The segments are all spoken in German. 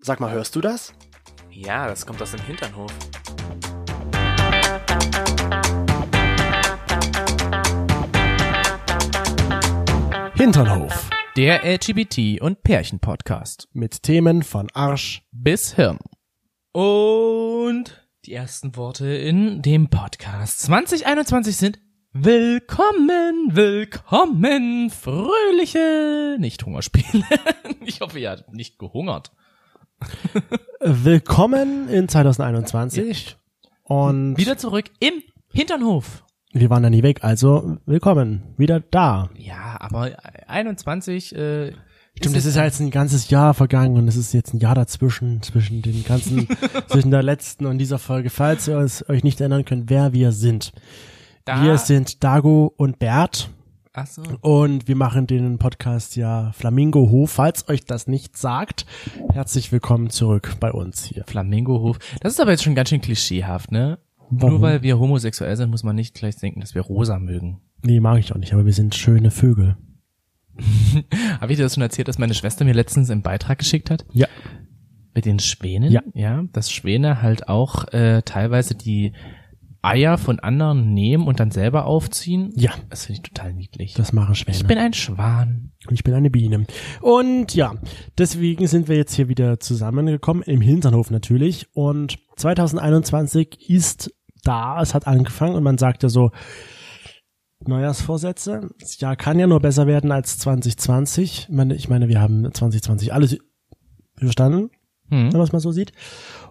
Sag mal, hörst du das? Ja, das kommt aus dem Hinternhof. Hinternhof. Der LGBT- und Pärchen-Podcast. Mit Themen von Arsch. Bis Hirn. Und die ersten Worte in dem Podcast 2021 sind Willkommen, willkommen, fröhliche, nicht Hungerspiele. ich hoffe, ihr habt nicht gehungert. Willkommen in 2021. Und Wieder zurück im Hinternhof. wir waren da nie weg, also willkommen. Wieder da. Ja, aber 21, äh, Stimmt, es ist ja jetzt ein ganzes Jahr vergangen und es ist jetzt ein Jahr dazwischen, zwischen den ganzen, zwischen der letzten und dieser Folge. Falls ihr es euch nicht erinnern könnt, wer wir sind. da, Wir sind Dago und Bert ach so. und wir machen den Podcast ja Flamingo Hof. Falls euch das nicht sagt, herzlich willkommen zurück bei uns hier. Flamingohof. Das ist aber jetzt schon ganz schön klischeehaft, ne? Warum? Nur weil wir homosexuell sind, muss man nicht gleich denken, dass wir rosa mögen. Nee, mag ich auch nicht, aber wir sind schöne Vögel. Habe ich dir das schon erzählt, dass meine Schwester mir letztens einen Beitrag geschickt hat? Ja. Mit den Schwänen? Ja. Ja, dass Schwäne halt auch äh, teilweise die Eier von anderen nehmen und dann selber aufziehen. Ja, Das finde ich total niedlich. das machen Schwäne. ich bin ein Schwan. Und ich bin eine Biene. Und ja, deswegen sind wir jetzt hier wieder zusammengekommen, im Hinternhof natürlich. Und 2021 ist da, es hat angefangen und man sagt ja so, Neujahrsvorsätze. Das Jahr kann ja nur besser werden als 2020. Ich meine, ich meine wir haben 2020 alles überstanden, Hm. wenn man es mal so sieht.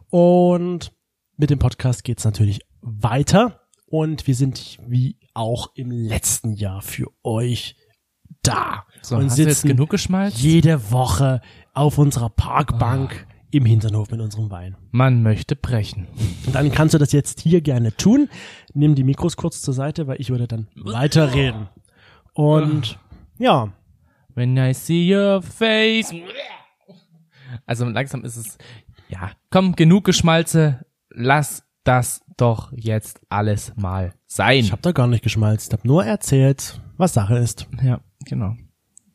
Und mit dem Podcast geht's natürlich weiter. Und wir sind wie auch im letzten Jahr für euch da. So, und sitzen genug geschmalzt? jede Woche auf unserer Parkbank im Hinternhof mit unserem Wein. Man möchte brechen. Und dann kannst du das jetzt hier gerne tun. Nimm die Mikros kurz zur Seite, weil ich würde dann weiterreden. Und ja, When I see your face. Also langsam ist es, ja, komm, genug Geschmalze, lass das doch jetzt alles mal sein. ich habe da gar nicht geschmalzt. Ich habe nur erzählt, was Sache ist. ja, genau.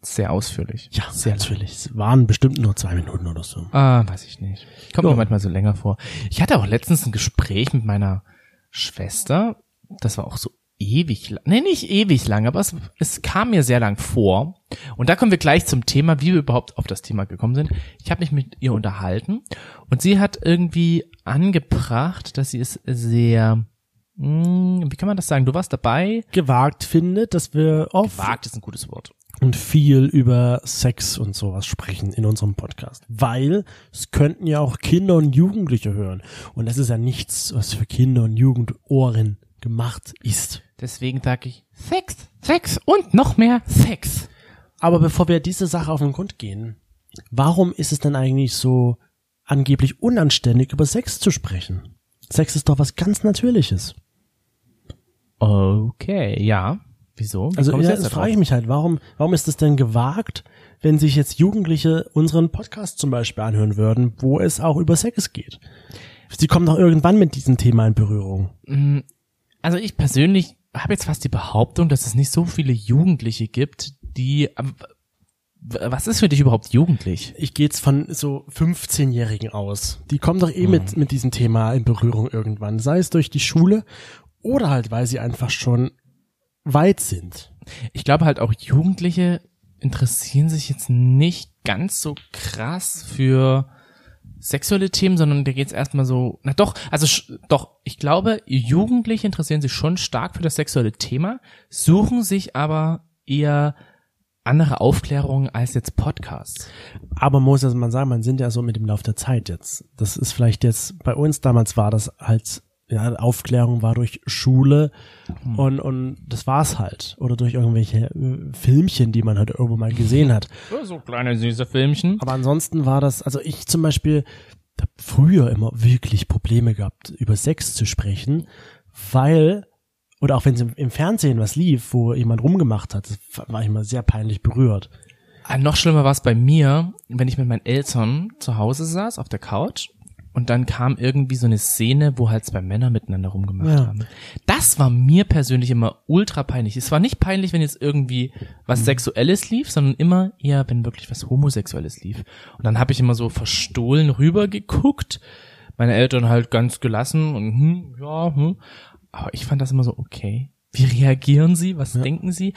Sehr ausführlich. Ja, sehr natürlich. Es waren bestimmt nur zwei Minuten oder so. Ah, weiß ich nicht. Kommt Ja. mir manchmal so länger vor. Ich hatte auch letztens ein Gespräch mit meiner Schwester. Das war auch so ewig lang. Nee, nicht ewig lang, aber es, es kam mir sehr lang vor. Und da kommen wir gleich zum Thema, wie wir überhaupt auf das Thema gekommen sind. Ich habe mich mit ihr unterhalten und sie hat irgendwie angebracht, dass sie es sehr, hm, wie kann man das sagen? Du warst dabei. Gewagt findet, dass wir oft Wagt ist ein gutes Wort. und viel über Sex und sowas sprechen in unserem Podcast. Weil es könnten ja auch Kinder und Jugendliche hören. Und das ist ja nichts, was für Kinder und Jugendohren gemacht ist. Deswegen sage ich Sex, Sex und noch mehr Sex. Aber bevor wir diese Sache auf den Grund gehen, warum ist es denn eigentlich so angeblich unanständig, über Sex zu sprechen? Sex ist doch was ganz Natürliches. Okay, ja. Wieso? Wie Also ja, jetzt das da frage ich mich halt, warum, warum ist es denn gewagt, wenn sich jetzt Jugendliche unseren Podcast zum Beispiel anhören würden, wo es auch über Sex geht? Sie kommen doch irgendwann mit diesem Thema in Berührung. Also ich persönlich habe jetzt fast die Behauptung, dass es nicht so viele Jugendliche gibt, die. ähm, Was ist für dich überhaupt jugendlich? Ich gehe jetzt von so 15-Jährigen aus. Die kommen doch eh mit, mit diesem Thema in Berührung irgendwann. Sei es durch die Schule oder halt, weil sie einfach schon weit sind. Ich glaube halt auch Jugendliche interessieren sich jetzt nicht ganz so krass für sexuelle Themen, sondern da geht's erstmal so, na doch, also doch, ich glaube, Jugendliche interessieren sich schon stark für das sexuelle Thema, suchen sich aber eher andere Aufklärungen als jetzt Podcasts. Aber muss man sagen, man sind ja so mit dem Lauf der Zeit jetzt. Das ist vielleicht jetzt, bei uns damals war das halt, ja, Aufklärung war durch Schule und, und das war's halt. Oder durch irgendwelche äh, Filmchen, die man halt irgendwo mal gesehen hat. So kleine süße Filmchen. Aber ansonsten war das, also ich zum Beispiel habe früher immer wirklich Probleme gehabt, über Sex zu sprechen, weil, oder auch wenn es im, im Fernsehen was lief, wo jemand rumgemacht hat, war ich immer sehr peinlich berührt. Ah, noch schlimmer war es bei mir, wenn ich mit meinen Eltern zu Hause saß auf der Couch und dann kam irgendwie so eine Szene, wo halt zwei Männer miteinander rumgemacht Ja. haben. Das war mir persönlich immer ultra peinlich. Es war nicht peinlich, wenn jetzt irgendwie was Sexuelles lief, sondern immer eher, wenn wirklich was Homosexuelles lief. Und dann habe ich immer so verstohlen rüber geguckt. Meine Eltern halt ganz gelassen und hm, ja, hm. Aber ich fand das immer so, okay. Wie reagieren sie? Was denken sie?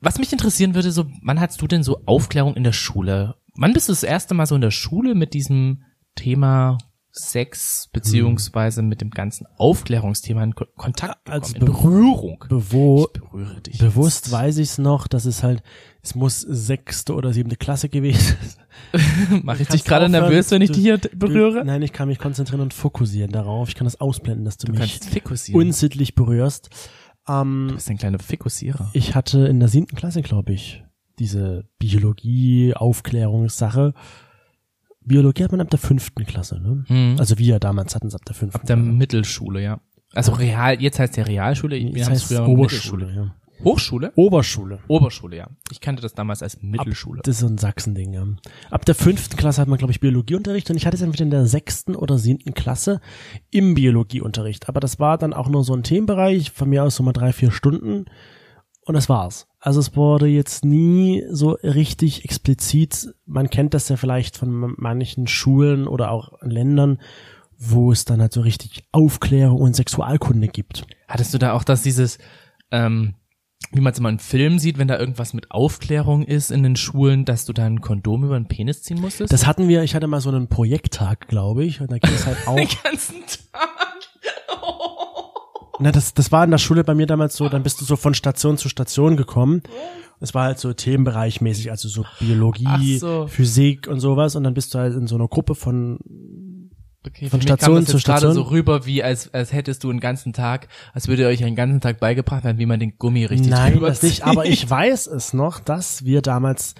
Was mich interessieren würde, so, wann hattest du denn so Aufklärung in der Schule? Wann bist du das erste Mal so in der Schule mit diesem Thema Sex beziehungsweise mit dem ganzen Aufklärungsthema in Ko Kontakt gekommen, Als in Be- Berührung? Bewo Ich berühre dich. bewusst jetzt. weiß ich es noch, dass es halt, es muss sechste oder siebte Klasse gewesen sein. Mach ich dich gerade nervös, wenn ich du- dich hier Du, berühre? nein, ich kann mich konzentrieren und fokussieren darauf. Ich kann das ausblenden, dass du, Du mich unsittlich berührst. Ähm, du bist ein kleiner Fikusierer. ich hatte in der siebten Klasse, glaube ich, diese Biologie-Aufklärungssache. Biologie hat man ab der fünften Klasse, ne? Hm. Also wir damals hatten es ab der fünften. Ab der Mittelschule, ja. Also Real, jetzt heißt der Realschule, wir es heißt früher Oberschule, Mittelschule. ja. Hochschule? Oberschule. Oberschule, ja. Ich kannte das damals als Mittelschule. Das ist so ein Sachsending, ja. Ab der fünften Klasse hat man, glaube ich, Biologieunterricht und ich hatte es entweder in der sechsten oder siebten Klasse im Biologieunterricht. Aber das war dann auch nur so ein Themenbereich, von mir aus so mal drei, vier Stunden und das war's. Also es wurde jetzt nie so richtig explizit, man kennt das ja vielleicht von manchen Schulen oder auch Ländern, wo es dann halt so richtig Aufklärung und Sexualkunde gibt. Hattest du da auch das dieses, ähm, wie man es immer in Filmen sieht, wenn da irgendwas mit Aufklärung ist in den Schulen, dass du da ein Kondom über den Penis ziehen musstest? Das hatten wir, ich hatte mal so einen Projekttag, glaube ich, und da ging es halt auch. den ganzen Tag. Na, das, das war in der Schule bei mir damals so, dann bist du so von Station zu Station gekommen. Es war halt so themenbereichmäßig, also so Biologie, so. Physik und sowas. Und dann bist du halt in so einer Gruppe von, Okay, Von mich kam Station das zu jetzt gerade Station. so rüber, wie als, als hättest du einen ganzen Tag, als würde euch einen ganzen Tag beigebracht werden, wie man den Gummi richtig nein, das nicht, aber ich weiß es noch, dass wir damals,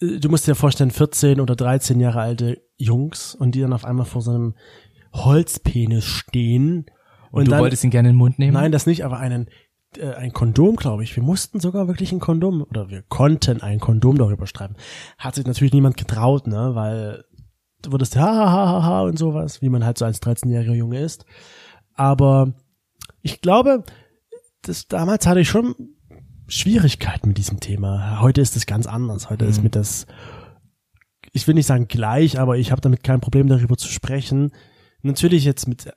äh, du musst dir vorstellen, 14 oder 13 Jahre alte Jungs und die dann auf einmal vor so einem Holzpenis stehen. Und, du dann, wolltest ihn gerne in den Mund nehmen? Nein, das nicht, aber einen, äh, ein Kondom, glaube ich. Wir mussten sogar wirklich ein Kondom, oder wir konnten ein Kondom darüber schreiben. Hat sich natürlich niemand getraut, ne, weil du wurdest ha, ha, ha, ha, ha und sowas, wie man halt so als 13-jähriger Junge ist. Aber ich glaube, das, damals hatte ich schon Schwierigkeiten mit diesem Thema. Heute ist es ganz anders. Heute ist Mhm. mit das, ich will nicht sagen gleich, aber ich habe damit kein Problem darüber zu sprechen. Natürlich jetzt mit,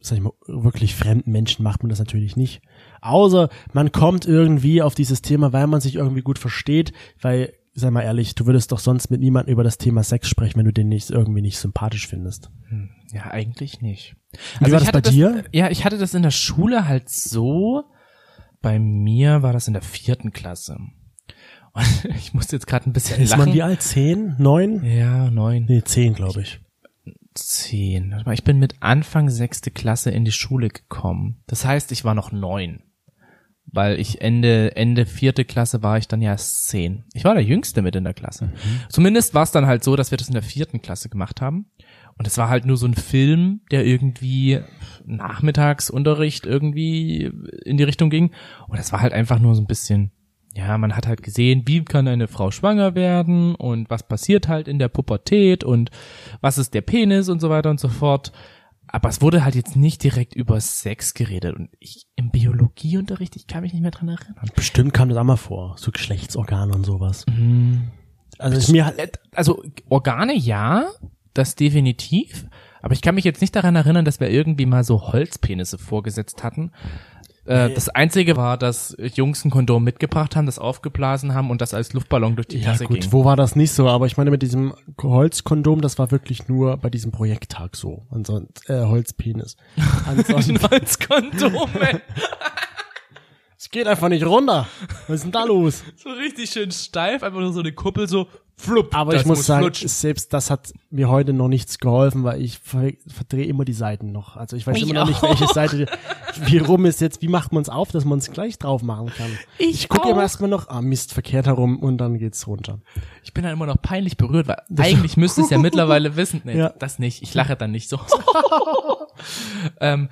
sag ich mal, wirklich fremden Menschen macht man das natürlich nicht. Außer man kommt irgendwie auf dieses Thema, weil man sich irgendwie gut versteht, weil, sei mal ehrlich, du würdest doch sonst mit niemandem über das Thema Sex sprechen, wenn du den nicht irgendwie nicht sympathisch findest. Ja, eigentlich nicht. Wie war ich das bei hatte dir? ja, ich hatte das in der Schule halt so. Bei mir war das in der vierten Klasse. Und ich musste jetzt gerade ein bisschen Ist lachen. man wie alt? Zehn? Neun? ja, neun, Nee, zehn, glaube ich. Zehn. Warte mal, Ich bin mit Anfang sechste Klasse in die Schule gekommen. Das heißt, ich war noch neun. Weil ich Ende, Ende vierte Klasse war ich dann ja erst zehn. Ich war der Jüngste mit in der Klasse. Zumindest war es dann halt so, dass wir das in der vierten Klasse gemacht haben. Und es war halt nur so ein Film, der irgendwie Nachmittagsunterricht irgendwie in die Richtung ging. Und es war halt einfach nur so ein bisschen, ja, man hat halt gesehen, wie kann eine Frau schwanger werden und was passiert halt in der Pubertät und was ist der Penis und so weiter und so fort. Aber es wurde halt jetzt nicht direkt über Sex geredet. Und ich im Biologieunterricht, ich kann mich nicht mehr dran erinnern. Bestimmt kam das auch mal vor, so Geschlechtsorgane und sowas. Mhm. Also ist mir halt, Also Organe ja, das definitiv. Aber ich kann mich jetzt nicht daran erinnern, dass wir irgendwie mal so Holzpenisse vorgesetzt hatten. Äh, Das Einzige war, dass Jungs ein Kondom mitgebracht haben, das aufgeblasen haben und das als Luftballon durch die ja Klasse gut, ging. wo war das nicht so? Aber ich meine mit diesem Holzkondom, das war wirklich nur bei diesem Projekttag so. Ansonsten, äh, Holzpenis. Ansonsten, Holzkondom, ey. Es geht einfach nicht runter. Was ist denn da los? so richtig schön steif, einfach nur so eine Kuppel so flupp. Aber das ich muss sagen, flutschen. selbst das hat mir heute noch nichts geholfen, weil ich ver verdrehe immer die Seiten noch. Also ich weiß Ich immer noch nicht, welche Seite, wie rum ist jetzt, wie macht man es auf, dass man es gleich drauf machen kann. Ich gucke auch. immer erstmal noch, ah Mist, verkehrt herum und dann geht's runter. Ich bin dann immer noch peinlich berührt, weil eigentlich müsste es ja mittlerweile wissen. Nee, Ja. das nicht. Ich lache dann nicht so. ähm,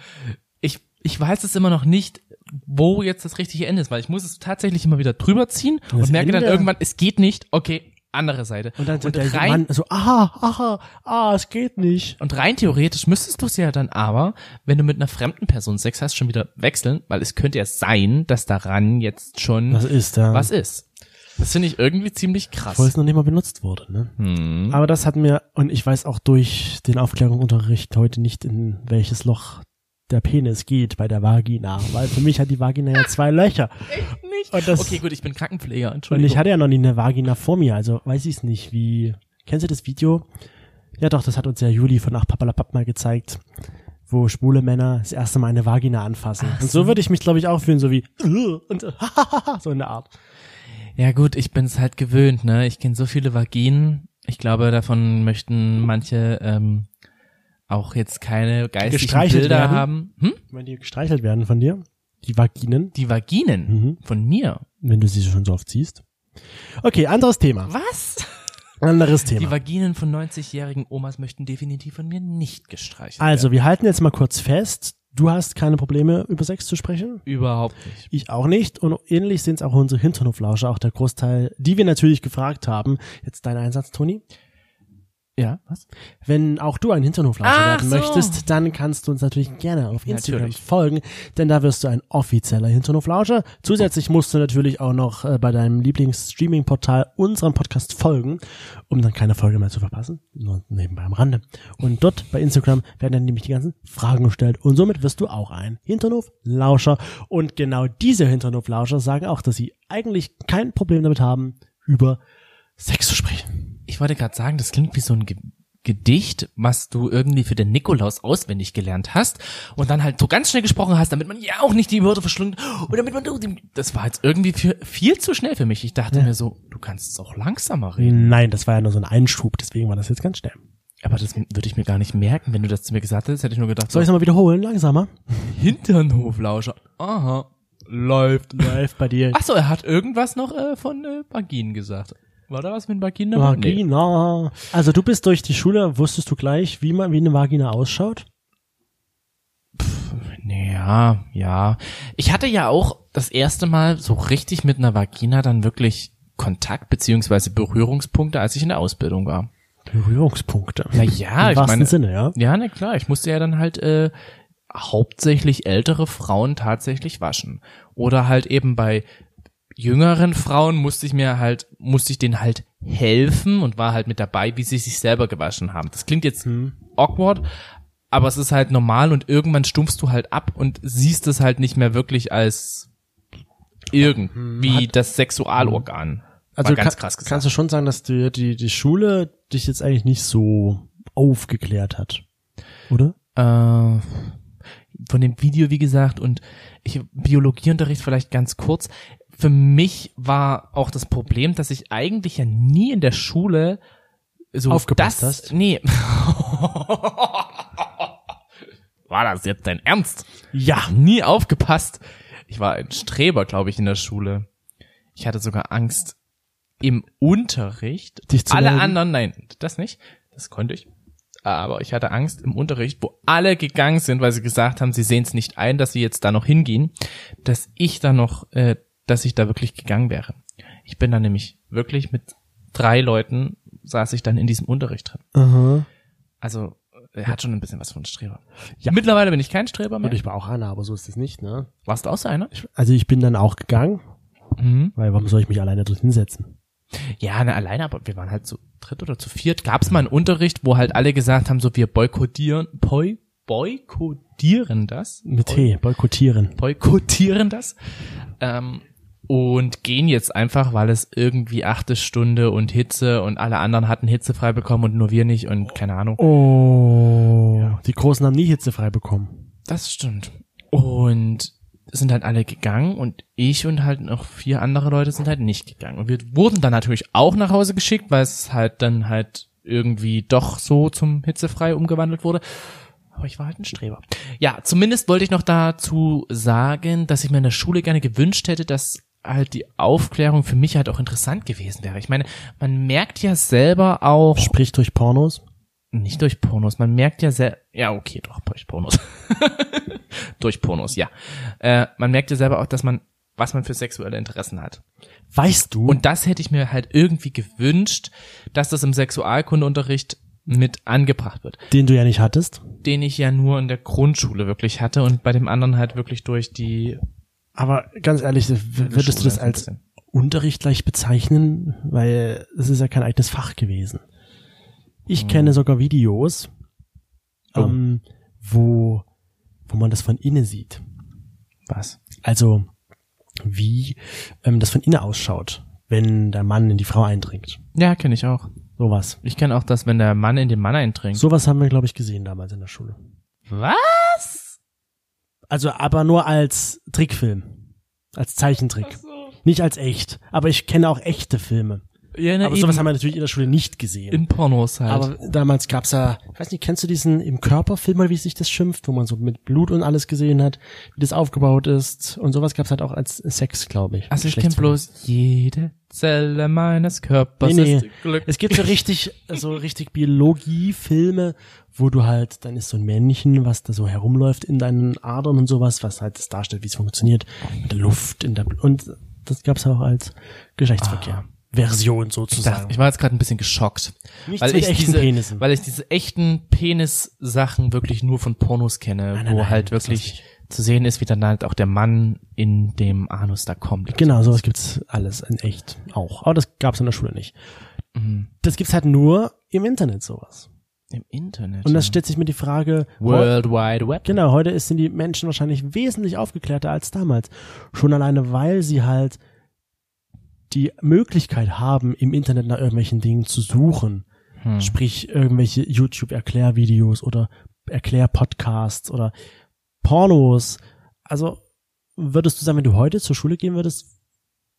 ich, ich weiß es immer noch nicht, wo jetzt das richtige Ende ist, weil ich muss es tatsächlich immer wieder drüber ziehen Das und merke dann Ende? irgendwann, es geht nicht, okay, andere Seite. Und dann so der rein, Mann so, aha, aha, ah, es geht nicht. und rein theoretisch müsstest du es ja dann aber, wenn du mit einer fremden Person Sex hast, schon wieder wechseln, weil es könnte ja sein, dass daran jetzt schon Was ist da? was ist. Das finde ich irgendwie ziemlich krass. Obwohl es noch nicht mal benutzt wurde, ne? Hm. Aber das hat mir, und ich weiß auch durch den Aufklärungsunterricht heute nicht, in welches Loch der Penis geht bei der Vagina, weil für mich hat die Vagina ja zwei Löcher. Nicht. Und das- okay, gut, ich bin Krankenpfleger, Und Entschuldigung. ich hatte ja noch nie eine Vagina vor mir, also weiß ich es nicht, wie, kennst du das Video? Ja doch, das hat uns ja Juli von Ach Papalapap mal gezeigt, wo schwule Männer das erste Mal eine Vagina anfassen. Ach und so so. würde ich mich, glaube ich, auch fühlen, so wie, und so, so in der Art. Ja gut, ich bin's halt gewöhnt, ne? Ich kenne so viele Vaginen. Ich glaube, davon möchten manche ähm, auch jetzt keine geistigen Bilder werden? haben. Hm? Wenn die gestreichelt werden von dir, die Vaginen, Die Vaginen Mhm. von mir. wenn du sie schon so oft siehst. Okay, anderes Thema. Was? Anderes Die Thema. Vaginen von 90-jährigen Omas möchten definitiv von mir nicht gestreichelt Also, wir halten jetzt mal kurz fest, du hast keine Probleme, über Sex zu sprechen. werden. Überhaupt nicht. Ich auch nicht. Und ähnlich sind es auch unsere Hinternhoflauscher, auch der Großteil, die wir natürlich gefragt haben. Jetzt dein Einsatz, Toni. Ja, was? Wenn auch du ein Hinternhoflauscher Ach werden so. möchtest, dann kannst du uns natürlich gerne auf Instagram Natürlich. folgen, denn da wirst du ein offizieller Hinternhoflauscher. Zusätzlich musst du natürlich auch noch äh, bei deinem Lieblings-Streaming-Portal unserem Podcast folgen, um dann keine Folge mehr zu verpassen. Nur nebenbei am Rande. Und dort bei Instagram werden dann nämlich die ganzen Fragen gestellt und somit wirst du auch ein Hinternhoflauscher. Und genau diese Hinternhoflauscher sagen auch, dass sie eigentlich kein Problem damit haben, über Sex zu sprechen. Ich wollte gerade sagen, das klingt wie so ein Ge Gedicht, was du irgendwie für den Nikolaus auswendig gelernt hast und dann halt so ganz schnell gesprochen hast, damit man ja auch nicht die Wörter verschlungen und damit man das war jetzt irgendwie für, viel zu schnell für mich. Ich dachte mir so, du kannst es auch langsamer reden. Nein, das war ja nur so ein Einschub, deswegen war das jetzt ganz schnell. Aber das würde ich mir gar nicht merken, wenn du das zu mir gesagt hättest, hätte ich nur gedacht, Soll ich es nochmal wiederholen? Langsamer. Hinternhoflauscher. Aha. Läuft. Läuft bei dir. Ach so, er hat irgendwas noch äh, von äh, Vaginen gesagt. War da was mit Vaginen? dabei? Nee. Vagina. Also du bist durch die Schule, wusstest du gleich, wie man, wie eine Vagina ausschaut? Ja, ja. Ich hatte ja auch das erste Mal so richtig mit einer Vagina dann wirklich Kontakt beziehungsweise Berührungspunkte, als ich in der Ausbildung war. Berührungspunkte. Na ja, Im ich meine, Sinne, ja. ja, na klar, ich musste ja dann halt äh, hauptsächlich ältere Frauen tatsächlich waschen oder halt eben bei jüngeren Frauen musste ich mir halt musste ich denen halt helfen und war halt mit dabei, wie sie sich selber gewaschen haben. Das klingt jetzt awkward, aber es ist halt normal und irgendwann stumpfst du halt ab und siehst es halt nicht mehr wirklich als irgendwie das Sexualorgan. Also Mal ganz kann, krass gesagt. kannst du schon sagen, dass die, die, die Schule dich jetzt eigentlich nicht so aufgeklärt hat, oder? Äh, von dem Video, wie gesagt, und ich, Biologieunterricht vielleicht ganz kurz. Für mich war auch das Problem, dass ich eigentlich ja nie in der Schule so Aufgepasst das, hast? Nee. war das jetzt dein Ernst? Ja. Nie aufgepasst. Ich war ein Streber, glaube ich, in der Schule. Ich hatte sogar Angst im Unterricht. Dich zu alle melden? anderen, nein, das nicht. Das konnte ich. Aber ich hatte Angst im Unterricht, wo alle gegangen sind, weil sie gesagt haben, sie sehen es nicht ein, dass sie jetzt da noch hingehen, dass ich da noch, äh, dass ich da wirklich gegangen wäre. Ich bin da nämlich wirklich mit drei Leuten saß ich dann in diesem Unterricht drin. Aha. Also er hat schon ein bisschen was von Streber. Ja. Mittlerweile bin ich kein Streber mehr. Würde ich mal auch an, aber so ist es nicht, ne? Warst du auch so einer? Also ich bin dann auch gegangen, Mhm. weil warum soll ich mich alleine dort hinsetzen? Ja, ne, alleine, aber wir waren halt zu dritt oder zu viert. Gab es mal einen Unterricht, wo halt alle gesagt haben, so wir boykottieren, boy, boykottieren das? Mit T, boykottieren. boykottieren das ähm, und gehen jetzt einfach, weil es irgendwie achte Stunde und Hitze und alle anderen hatten Hitze frei bekommen und nur wir nicht und keine Ahnung. Oh. Die Großen haben nie Hitze frei bekommen. Das stimmt. Und sind halt alle gegangen und ich und halt noch vier andere Leute sind halt nicht gegangen. Und wir wurden dann natürlich auch nach Hause geschickt, weil es halt dann halt irgendwie doch so zum hitzefrei umgewandelt wurde. Aber ich war halt ein Streber. Ja, zumindest wollte ich noch dazu sagen, dass ich mir in der Schule gerne gewünscht hätte, dass halt die Aufklärung für mich halt auch interessant gewesen wäre. Ich meine, man merkt ja selber auch, Sprich durch Pornos. nicht durch Pornos, man merkt ja sehr, ja okay, doch, durch Pornos. durch Pornos, ja. Äh, man merkt ja selber auch, dass man was man für sexuelle Interessen hat. Weißt du? Und das hätte ich mir halt irgendwie gewünscht, dass das im Sexualkundeunterricht mit angebracht wird, den du ja nicht hattest. den ich ja nur in der Grundschule wirklich hatte und bei dem anderen halt wirklich durch die Aber ganz ehrlich, würdest du das als. Unterricht gleich bezeichnen? Weil es ist ja kein eigenes Fach gewesen. Ich Hm. kenne sogar Videos, Oh. ähm, wo, wo man das von innen sieht. was? Also wie ähm, das von innen ausschaut, wenn der Mann in die Frau eindringt. Ja, kenne ich auch. Sowas. Ich kenne auch das, wenn der Mann in den Mann eintrinkt. Sowas haben wir, glaube ich, gesehen damals in der Schule. Was? Also aber nur als Trickfilm. Als Zeichentrick. Nicht als echt. Aber ich kenne auch echte Filme. Ja, ne, aber eben sowas haben wir natürlich in der Schule nicht gesehen. in Pornos halt. aber damals gab's ja, ich weiß nicht, kennst du diesen im Körperfilm oder wie sich das schimpft, wo man so mit Blut und alles gesehen hat, wie das aufgebaut ist und sowas gab's halt auch als Sex, glaube ich. also ich kenne bloß jede Zelle meines Körpers Nee, nee. ist Glück. Es gibt so richtig, so richtig Biologie-Filme, wo du halt, dann ist so ein Männchen, was da so herumläuft in deinen Adern und sowas, was halt das darstellt, wie es funktioniert, mit der Luft in der, und das gab's auch als Geschlechtsverkehr. Version Ich, sozusagen. dachte, ich war jetzt gerade ein bisschen geschockt, Nichts weil ich diese, Penissen. weil ich diese echten Penis-Sachen wirklich nur von Pornos kenne, Nein, nein, wo nein, halt wirklich zu sehen ist, wie dann halt auch der Mann in dem Anus da kommt. Genau, sowas gibt's alles in echt auch. Aber das gab's in der Schule nicht. Mhm. Das gibt's halt nur im Internet sowas. Im Internet. Und das ja. stellt sich mir die Frage, World Wide Web. Genau, heute sind die Menschen wahrscheinlich wesentlich aufgeklärter als damals. Schon alleine, weil sie halt die Möglichkeit haben, im Internet nach irgendwelchen Dingen zu suchen. Hm. Sprich, irgendwelche YouTube-Erklärvideos oder Erklärpodcasts oder Pornos. Also, würdest du sagen, wenn du heute zur Schule gehen würdest,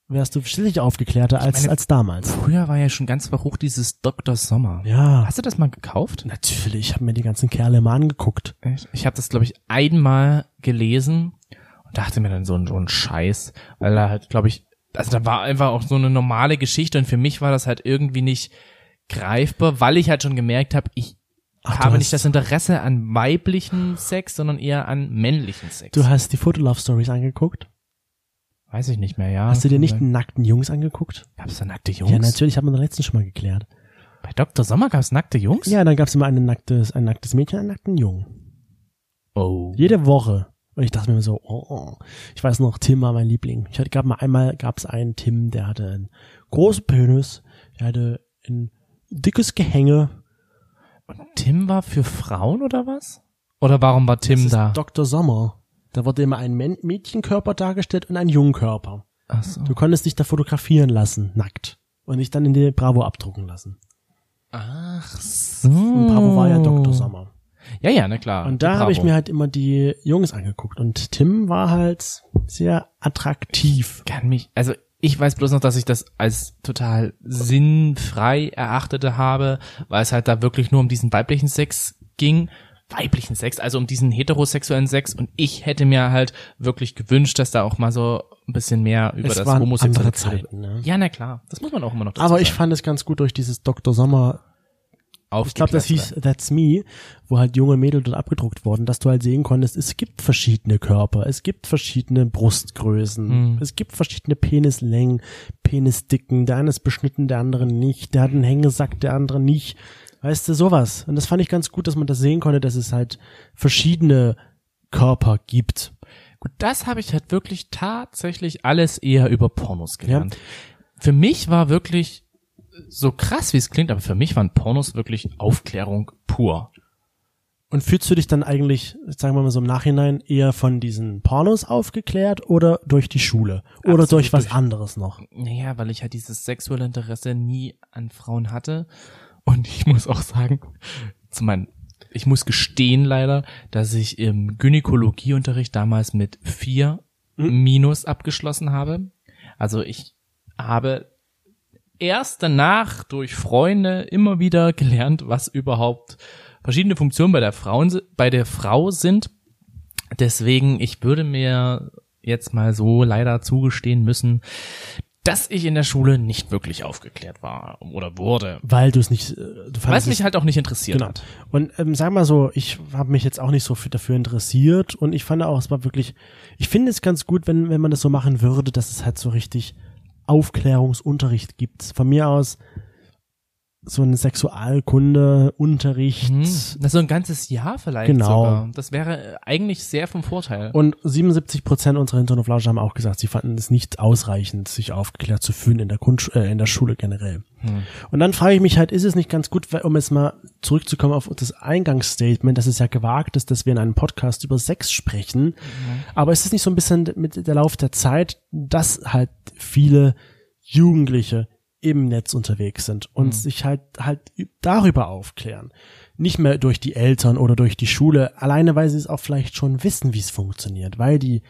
wärst du sicherlich aufgeklärter als, meine- als damals. Früher war ja schon ganz verrucht dieses Dr. Sommer. Ja. Hast du das mal gekauft? Natürlich, ich habe mir die ganzen Kerle mal angeguckt. Echt? Ich habe das, glaube ich, einmal gelesen und dachte mir dann so, ein- so ein Scheiß, weil da halt, glaube ich, also da war einfach auch so eine normale Geschichte und für mich war das halt irgendwie nicht greifbar, weil ich halt schon gemerkt habe, ich Ach, habe nicht das Interesse an weiblichen Sex, sondern eher an männlichen Sex. Du hast die Fotolove-Stories angeguckt? Weiß ich nicht mehr, ja. Hast du dir nicht nackten Jungs angeguckt? Gab's da nackte Jungs? Ja, natürlich, haben wir doch letztens schon mal geklärt. Bei Dr. Sommer gab's nackte Jungs? Ja, dann gab's immer ein nacktes, ein nacktes Mädchen, einen nackten Jungen. Oh. Jede Woche. Und ich dachte mir so, oh, oh. ich weiß noch, Tim war mein Liebling. Ich hatte, gab mal einmal, gab's einen Tim, der hatte einen großen Penis, der hatte ein dickes Gehänge. Und Tim war für Frauen oder was? Oder warum war Tim das ist da? Dr. Sommer. Da wurde immer ein Mädchenkörper dargestellt und ein Jungkörper. Ach so. Du konntest dich da fotografieren lassen, nackt. Und dich dann in die Bravo abdrucken lassen. Ach so. Und Bravo war ja Dr. Sommer. Ja, ja, na klar. Und da habe ich mir halt immer die Jungs angeguckt. Und Tim war halt sehr attraktiv. kann mich, also ich weiß bloß noch, dass ich das als total sinnfrei erachtete habe, weil es halt da wirklich nur um diesen weiblichen Sex ging. Weiblichen Sex, also um diesen heterosexuellen Sex. Und ich hätte mir halt wirklich gewünscht, dass da auch mal so ein bisschen mehr über Es das homosexuelle Zeiten, ne? Ja, na klar. Das muss man auch immer noch Aber ich sagen. fand es ganz gut durch dieses Dr. Sommer, ich glaube, das hieß That's Me, wo halt junge Mädel dort abgedruckt wurden, dass du halt sehen konntest, es gibt verschiedene Körper, es gibt verschiedene Brustgrößen, Hm. es gibt verschiedene Penislängen, Penisdicken, der eine ist beschnitten, der andere nicht, der hat einen Hängesack, der andere nicht. Weißt du, sowas. Und das fand ich ganz gut, dass man das sehen konnte, dass es halt verschiedene Körper gibt. Gut, das habe ich halt wirklich tatsächlich alles eher über Pornos gelernt. Für mich war wirklich so krass, wie es klingt, aber für mich waren Pornos wirklich Aufklärung pur. Und fühlst du dich dann eigentlich, sagen wir mal so im Nachhinein, eher von diesen Pornos aufgeklärt oder durch die Schule? Oder Absolut durch was durch- anderes noch? Naja, weil ich halt dieses sexuelle Interesse nie an Frauen hatte. Und ich muss auch sagen, zu meinen, ich muss gestehen leider, dass ich im Gynäkologieunterricht damals mit vier Minus abgeschlossen habe. Also ich habe erst danach durch Freunde immer wieder gelernt, was überhaupt verschiedene Funktionen bei der Frauen, bei der Frau sind. Deswegen, ich würde mir jetzt mal so leider zugestehen müssen, dass ich in der Schule nicht wirklich aufgeklärt war oder wurde. Weil du es nicht, äh, du Weil es mich halt auch nicht interessiert Genau. hat. Und ähm, sag mal so, ich habe mich jetzt auch nicht so für, dafür interessiert und ich fand auch, es war wirklich, ich finde es ganz gut, wenn, wenn man das so machen würde, dass es halt so richtig Aufklärungsunterricht gibt. Von mir aus so ein Sexualkunde-Unterricht. Hm, Das ist so ein ganzes Jahr vielleicht Genau. sogar. Das wäre äh, eigentlich sehr vom Vorteil. Und 77 Prozent unserer Lausche haben auch gesagt, sie fanden es nicht ausreichend, sich aufgeklärt zu fühlen in der, Grundsch äh, in der Schule generell. Hm. Und dann frage ich mich halt, ist es nicht ganz gut, um jetzt mal zurückzukommen auf das Eingangsstatement, dass es ja gewagt ist, dass wir in einem Podcast über Sex sprechen. Aber ist es nicht so ein bisschen mit der Lauf der Zeit, dass halt viele Jugendliche im Netz unterwegs sind und sich halt halt darüber aufklären. Nicht mehr durch die Eltern oder durch die Schule, alleine weil sie es auch vielleicht schon wissen, wie es funktioniert, weil die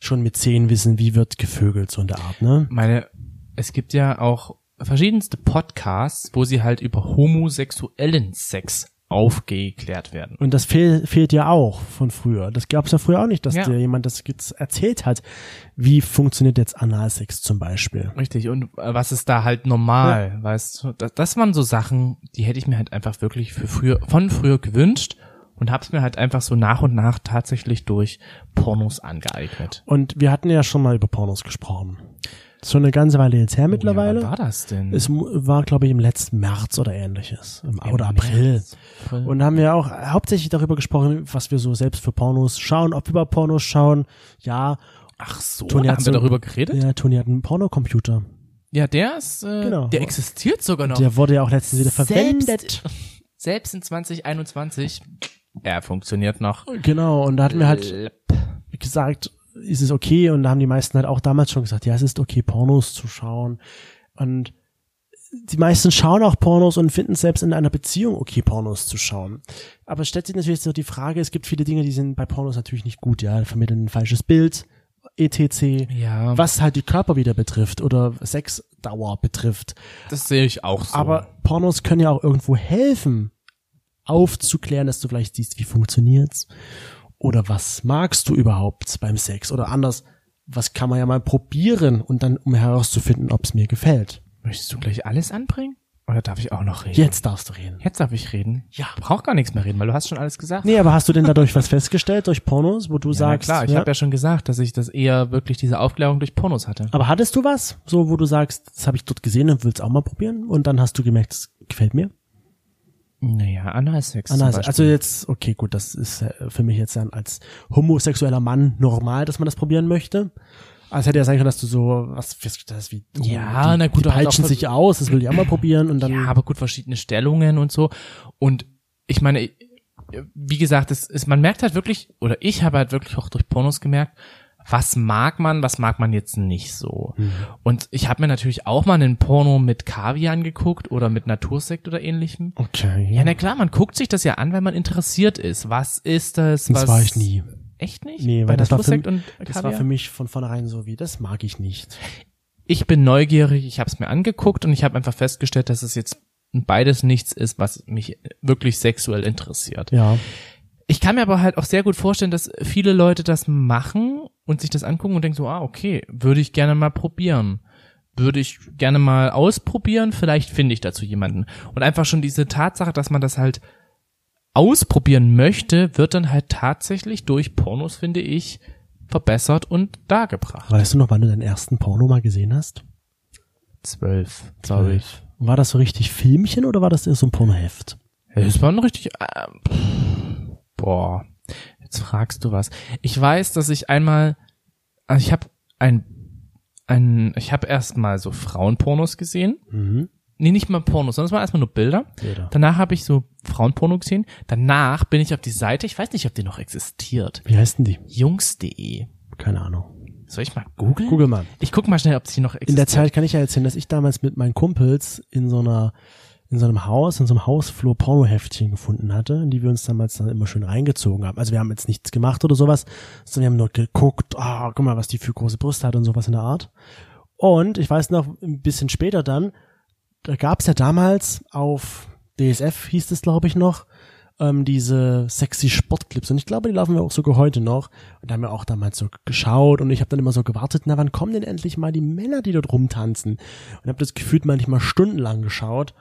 schon mit zehn wissen, wie wird gevögelt, so in der Art, ne? meine, es gibt ja auch verschiedenste Podcasts, wo sie halt über homosexuellen Sex aufgeklärt werden. Und das fehl, fehlt ja auch von früher. Das gab es ja früher auch nicht, dass Ja. dir jemand das jetzt erzählt hat. Wie funktioniert jetzt Analsex zum Beispiel? Richtig, und äh, was ist da halt normal, weißt du? Das, das waren so Sachen, die hätte ich mir halt einfach wirklich für früher, von früher gewünscht und hab's mir halt einfach so nach und nach tatsächlich durch Pornos angeeignet. Und wir hatten ja schon mal über Pornos gesprochen. Schon eine ganze Weile jetzt her mittlerweile. Oh Ja, wann war das denn? es war, glaube ich, im letzten März oder ähnliches. Im, Im oder April. März, April. Und haben wir auch hauptsächlich darüber gesprochen, was wir so selbst für Pornos schauen, ob wir über Pornos schauen. Ja, Ach so, hat haben so- wir darüber geredet? ja, Toni hat einen Pornocomputer. Ja, der ist, äh, Genau. der existiert sogar noch. Der wurde ja auch letztens wieder Selbst- verwendet. Selbst in 2021, er funktioniert noch. Genau, und da hatten wir halt gesagt, ist es okay? Und da haben die meisten halt auch damals schon gesagt, ja, es ist okay, Pornos zu schauen. Und die meisten schauen auch Pornos und finden selbst in einer Beziehung okay, Pornos zu schauen. Aber es stellt sich natürlich so die Frage, es gibt viele Dinge, die sind bei Pornos natürlich nicht gut, ja, vermitteln ein falsches Bild, etc. Ja, Was halt die Körper wieder betrifft oder Sexdauer betrifft. das sehe ich auch so. Aber Pornos können ja auch irgendwo helfen, aufzuklären, dass du vielleicht siehst, wie funktioniert's oder was magst du überhaupt beim Sex oder anders, was kann man ja mal probieren und dann um herauszufinden, ob es mir gefällt. Möchtest du gleich alles anbringen? Oder darf ich auch noch reden? Jetzt darfst du reden. Jetzt darf ich reden? Ja. Brauch gar nichts mehr reden, weil du hast schon alles gesagt. Nee, aber hast du denn dadurch was festgestellt durch Pornos, wo du ja, sagst, klar, ich ja, habe ja schon gesagt, dass ich das eher wirklich diese Aufklärung durch Pornos hatte. aber hattest du was, so wo du sagst, das habe ich dort gesehen und willst auch mal probieren und dann hast du gemerkt, es gefällt mir? Naja, Analsex. Beispiel. also jetzt, okay, gut, das ist für mich jetzt dann als homosexueller Mann normal, dass man das probieren möchte. Also hätte ja sein können, dass du so, was, das wie, Ja, die, na gut, die peitschen auch- sich aus, das will ich auch mal probieren und dann, ja, aber gut, verschiedene Stellungen und so. Und ich meine, wie gesagt, es ist, man merkt halt wirklich, oder ich habe halt wirklich auch durch Pornos gemerkt, was mag man, was mag man jetzt nicht so. Mhm. Und ich habe mir natürlich auch mal einen Porno mit Kaviar angeguckt oder mit Natursekt oder ähnlichem. okay, Ja, na klar, man guckt sich das ja an, weil man interessiert ist. Was ist das? das was war ich nie. Echt nicht? Nee, weil das war, für, und das war für mich von vornherein so wie, das mag ich nicht. ich bin neugierig, ich habe es mir angeguckt und ich habe einfach festgestellt, dass es jetzt beides nichts ist, was mich wirklich sexuell interessiert. Ja, Ich kann mir aber halt auch sehr gut vorstellen, dass viele Leute das machen und sich das angucken und denken so, ah, okay, würde ich gerne mal probieren. Würde ich gerne mal ausprobieren, vielleicht finde ich dazu jemanden. Und einfach schon diese Tatsache, dass man das halt ausprobieren möchte, wird dann halt tatsächlich durch Pornos, finde ich, verbessert und dargebracht. weißt du noch, wann du deinen ersten Porno mal gesehen hast? Zwölf, glaube ich. War das so richtig Filmchen oder war das so ein Pornoheft? Das war ein richtig. pff, boah, jetzt fragst du was. Ich weiß, dass ich einmal, also ich habe ein, ein, ich habe erstmal so Frauenpornos gesehen. Mhm. Nee, nicht mal Pornos, sondern es waren erstmal nur Bilder. Bilder. Danach habe ich so Frauenporno gesehen. Danach bin ich auf die Seite, ich weiß nicht, ob die noch existiert. Wie heißen die? Jungs.de. Keine Ahnung. Soll ich mal googeln? Google mal. Ich guck mal schnell, ob sie noch existiert. In der Zeit kann ich ja erzählen, dass ich damals mit meinen Kumpels in so einer in so einem Haus, in so einem Hausflur Pornoheftchen gefunden hatte, in die wir uns damals dann immer schön reingezogen haben. Also wir haben jetzt nichts gemacht oder sowas, sondern wir haben nur geguckt, ah, guck mal, was die für große Brüste hat und sowas in der Art. Und ich weiß noch, ein bisschen später dann, da gab's ja damals auf DSF, hieß es glaube ich noch, ähm, diese sexy Sportclips. Und ich glaube, die laufen wir auch sogar heute noch. Und da haben wir auch damals so geschaut und ich habe dann immer so gewartet, na wann kommen denn endlich mal die Männer, die dort rumtanzen? Und habe das gefühlt manchmal stundenlang geschaut,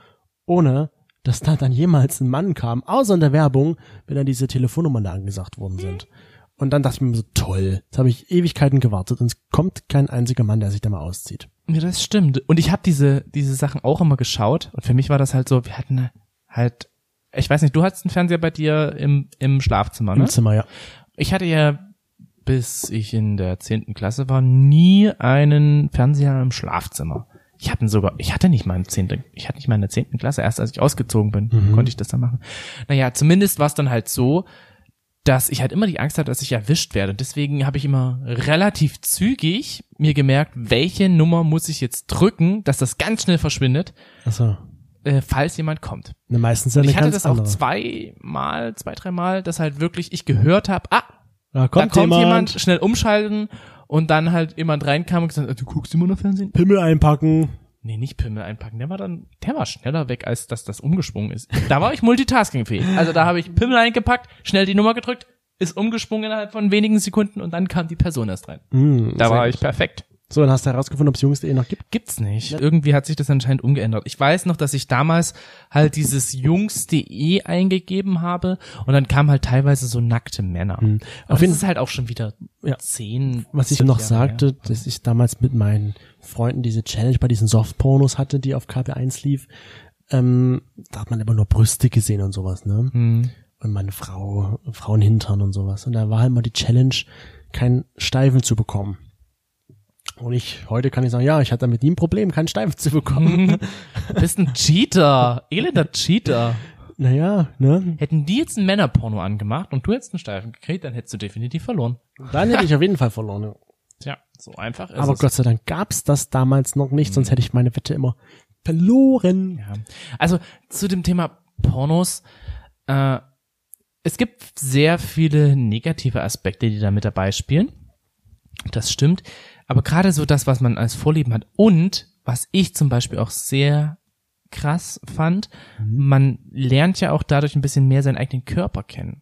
ohne dass da dann jemals ein Mann kam, außer in der Werbung, wenn dann diese Telefonnummern da angesagt worden sind. Und dann dachte ich mir so, toll, jetzt habe ich Ewigkeiten gewartet und es kommt kein einziger Mann, der sich da mal auszieht. Ja, das stimmt. Und ich habe diese, diese Sachen auch immer geschaut. Und für mich war das halt so, wir hatten halt, ich weiß nicht, du hattest einen Fernseher bei dir im, im Schlafzimmer, ne? Im Zimmer, ja. Ich hatte ja, bis ich in der zehnten Klasse war, nie einen Fernseher im Schlafzimmer. Ich hatte sogar, ich hatte nicht mal eine zehnte, ich hatte nicht mal in der zehnten Klasse, erst als ich ausgezogen bin, Mhm. konnte ich das dann machen. Naja, zumindest war es dann halt so, dass ich halt immer die Angst hatte, dass ich erwischt werde. Und deswegen habe ich immer relativ zügig mir gemerkt, welche Nummer muss ich jetzt drücken, dass das ganz schnell verschwindet, Achso. äh, falls jemand kommt. Ne, meistens ja Und ich hatte das auch andere. zweimal, zwei, dreimal, dass halt wirklich ich gehört habe, ah, Da da kommt, kommt jemand. jemand, schnell umschalten und dann halt jemand reinkam und gesagt, ah, du guckst immer noch Fernsehen? Pimmel einpacken. Nee, nicht Pimmel einpacken. Der war dann, der war schneller weg, als dass das umgesprungen ist. Da war ich multitaskingfähig. Also da habe ich Pimmel eingepackt, schnell die Nummer gedrückt, ist umgesprungen innerhalb von wenigen Sekunden und dann kam die Person erst rein. Mm, Da war gut. ich perfekt. So, dann hast du herausgefunden, ob es Jungs.de noch gibt. Gibt's nicht. Irgendwie hat sich das anscheinend umgeändert. Ich weiß noch, dass ich damals halt dieses Jungs.de eingegeben habe und dann kamen halt teilweise so nackte Männer. Hm. Aber Auf jeden das ist halt auch schon wieder Ja. zehn. Was ich noch Jahre sagte, her. dass ich damals mit meinen Freunden diese Challenge bei diesen Softpornos hatte, die auf KP1 lief, ähm, da hat man immer nur Brüste gesehen und sowas, ne? Hm. Und meine Frau, Frauenhintern und sowas. Und da war halt immer die Challenge, keinen Steifen zu bekommen. Und ich, heute kann ich sagen, ja, ich hatte damit nie ein Problem, keinen Steifen zu bekommen. Du bist ein Cheater. Elender Cheater. naja, ne? Hätten die jetzt ein Männerporno angemacht und du hättest einen Steifen gekriegt, dann hättest du definitiv verloren. Dann hätte ich auf jeden Fall verloren. ja. Tja, so einfach ist Aber es. Gott sei Dank gab's das damals noch nicht, sonst hätte ich meine Wette immer verloren. Ja. Also zu dem Thema Pornos. Äh, es gibt sehr viele negative Aspekte, die da mit dabei spielen. Das stimmt. Aber gerade so das, was man als Vorlieben hat und was ich zum Beispiel auch sehr krass fand, man lernt ja auch dadurch ein bisschen mehr seinen eigenen Körper kennen.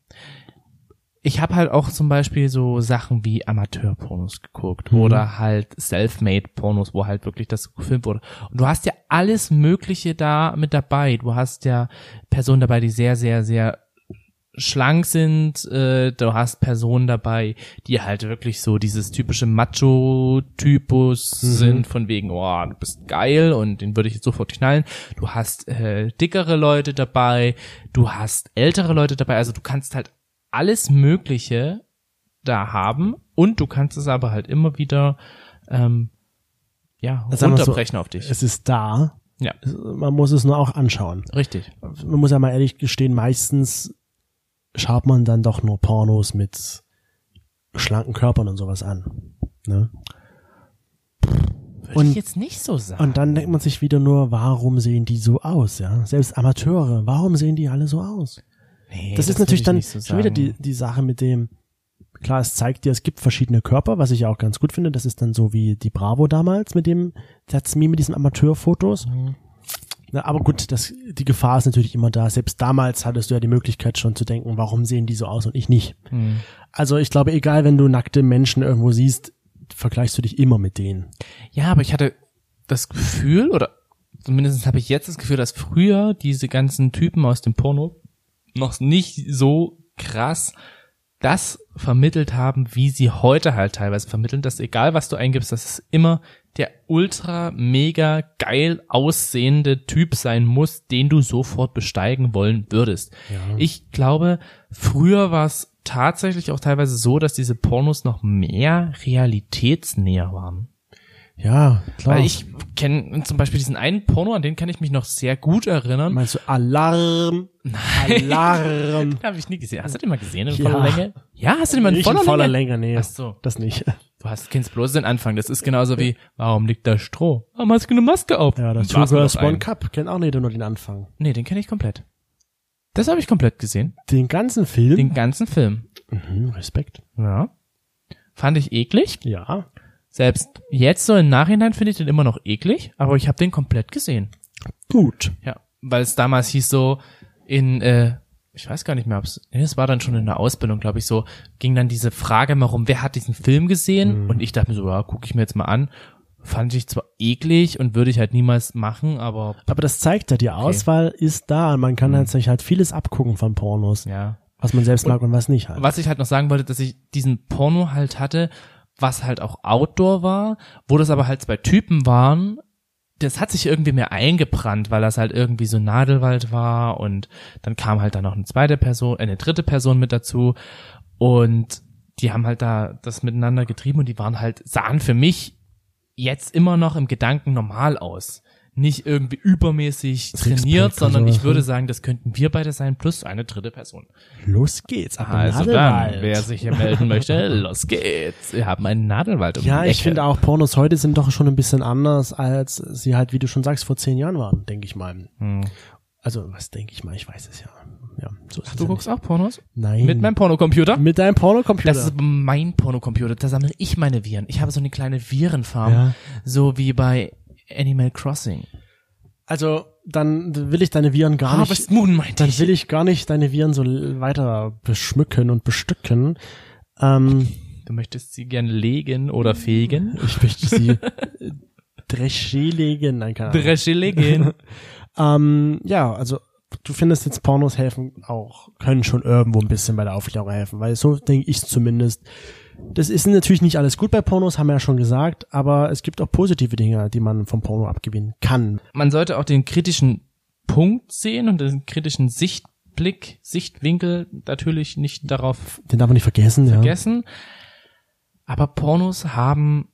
Ich habe halt auch zum Beispiel so Sachen wie Amateurpornos geguckt Mhm. oder halt Selfmade-Pornos, wo halt wirklich das gefilmt wurde. Und du hast ja alles Mögliche da mit dabei. Du hast ja Personen dabei, die sehr, sehr, sehr schlank sind. Äh, du hast Personen dabei, die halt wirklich so dieses typische Macho-Typus Mhm. sind, von wegen, oh, du bist geil und den würde ich jetzt sofort knallen. Du hast äh, dickere Leute dabei, du hast ältere Leute dabei. Also du kannst halt alles Mögliche da haben und du kannst es aber halt immer wieder ähm, ja, Also wir so, runterbrechen auf dich. Es ist da. Ja. Man muss es nur auch anschauen. Richtig. Man muss ja mal ehrlich gestehen, meistens schaut man dann doch nur Pornos mit schlanken Körpern und sowas an. Ne? Würde Und- ich jetzt nicht so sagen. Und dann denkt man sich wieder nur, warum sehen die so aus, ja? Selbst Amateure, warum sehen die alle so aus? Nee, das, ist würde natürlich ich dann so schon wieder die, die Sache mit dem, klar, es zeigt dir, es gibt verschiedene Körper, was ich ja auch ganz gut finde. Das ist dann so wie die Bravo damals mit dem Zatzmi, mit diesen Amateurfotos. Mhm. Na, aber gut, das, die Gefahr ist natürlich immer da. Selbst damals hattest du ja die Möglichkeit schon zu denken, warum sehen die so aus und ich nicht. Hm. Also ich glaube, egal, wenn du nackte Menschen irgendwo siehst, vergleichst du dich immer mit denen. Ja, aber ich hatte das Gefühl, oder zumindest habe ich jetzt das Gefühl, dass früher diese ganzen Typen aus dem Porno noch nicht so krass das vermittelt haben, wie sie heute halt teilweise vermitteln, dass egal was du eingibst, dass es immer der ultra mega geil aussehende Typ sein muss, den du sofort besteigen wollen würdest. Ja. Ich glaube, früher war es tatsächlich auch teilweise so, dass diese Pornos noch mehr realitätsnäher waren. Ja, klar. Weil ich kenne zum Beispiel diesen einen Porno, an den kann ich mich noch sehr gut erinnern. Meinst du Alarm? Alarm. Habe ich nie gesehen. Hast du den mal gesehen in Ja. voller Länge? Ja, hast du den mal in Nicht voller, in voller Länge? Länge, nee. Ach so. Das nicht. Du hast kennst bloß den Anfang. Das ist genauso wie, warum liegt da Stroh? Warum hast du eine Maske auf? Ja, das Two nur Girls One. Cup. Kennt auch nicht nur den Anfang. Nee, den kenne ich komplett. Das habe ich komplett gesehen. Den ganzen Film? Den ganzen Film. mhm, Respekt. Ja. Fand ich eklig. Ja. Selbst jetzt so im Nachhinein finde ich den immer noch eklig, aber ich habe den komplett gesehen. Gut. Ja, weil es damals hieß so in äh, ich weiß gar nicht mehr, ob's, nee, es war dann schon in der Ausbildung, glaube ich, so, ging dann diese Frage mal rum, wer hat diesen Film gesehen? Mhm. Und ich dachte mir so, ja, gucke ich mir jetzt mal an. Fand ich zwar eklig und würde ich halt niemals machen, aber Aber das zeigt ja, die Auswahl ist da und man kann halt sich halt vieles abgucken von Pornos, ja. was man selbst mag und was nicht halt. Was ich halt noch sagen wollte, dass ich diesen Porno halt hatte, was halt auch Outdoor war, wo das aber halt zwei Typen waren, das hat sich irgendwie mehr eingebrannt, weil das halt irgendwie so Nadelwald war und dann kam halt da noch eine zweite Person, äh, eine dritte Person mit dazu und die haben halt da das miteinander getrieben und die waren halt, sahen für mich jetzt immer noch im Gedanken normal aus. Nicht irgendwie übermäßig trainiert, sondern ich würde sagen, das könnten wir beide sein, plus eine dritte Person. Los geht's, in Also dann, wer sich hier melden möchte, los geht's. Wir haben einen Nadelwald um Ja, ich finde auch Pornos heute sind doch schon ein bisschen anders, als sie halt, wie du schon sagst, vor zehn Jahren waren, denke ich mal. Hm. Also, was denke ich mal, ich weiß es ja. Ja, so ist es Du ja guckst nicht. auch Pornos? Nein. Mit meinem Pornocomputer? mit deinem Pornocomputer. Das ist mein Pornocomputer. Da sammle ich meine Viren. Ich habe so eine kleine Virenfarm. Ja. So wie bei Animal Crossing. also, dann will ich deine Viren gar Harvest nicht, Moon meinte dann ich. will ich gar nicht deine Viren so weiter beschmücken und bestücken. Ähm, Du möchtest sie gern legen oder fegen? ich möchte sie dreschelegen, nein, keine Ahnung. Dresche legen. Ähm, ja, also du findest jetzt Pornos helfen auch, können schon irgendwo ein bisschen bei der Aufklärung helfen, weil so denke ich zumindest. Das ist natürlich nicht alles gut bei Pornos, haben wir ja schon gesagt, aber es gibt auch positive Dinge, die man vom Porno abgewinnen kann. Man sollte auch den kritischen Punkt sehen und den kritischen Sichtblick, Sichtwinkel natürlich nicht darauf Den darf man nicht vergessen, ja. vergessen. Aber Pornos haben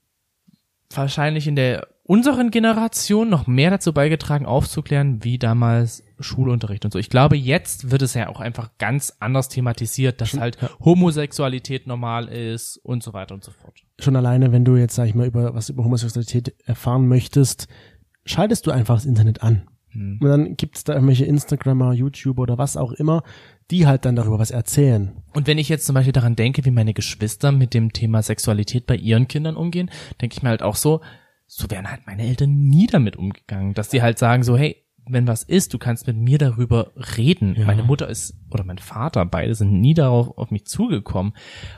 wahrscheinlich in der unseren Generation noch mehr dazu beigetragen, aufzuklären, wie damals Schulunterricht und so. Ich glaube, jetzt wird es ja auch einfach ganz anders thematisiert, dass halt Homosexualität normal ist und so weiter und so fort. Schon alleine, wenn du jetzt, sag ich mal, über was über Homosexualität erfahren möchtest, schaltest du einfach das Internet an. Hm. Und dann gibt's da irgendwelche Instagrammer, YouTuber oder was auch immer, die halt dann darüber was erzählen. Und wenn ich jetzt zum Beispiel daran denke, wie meine Geschwister mit dem Thema Sexualität bei ihren Kindern umgehen, denke ich mir halt auch so, so wären halt meine Eltern nie damit umgegangen, dass die halt sagen so, hey, wenn was ist, du kannst mit mir darüber reden. Ja. Meine Mutter ist, oder mein Vater, beide sind nie darauf auf mich zugekommen,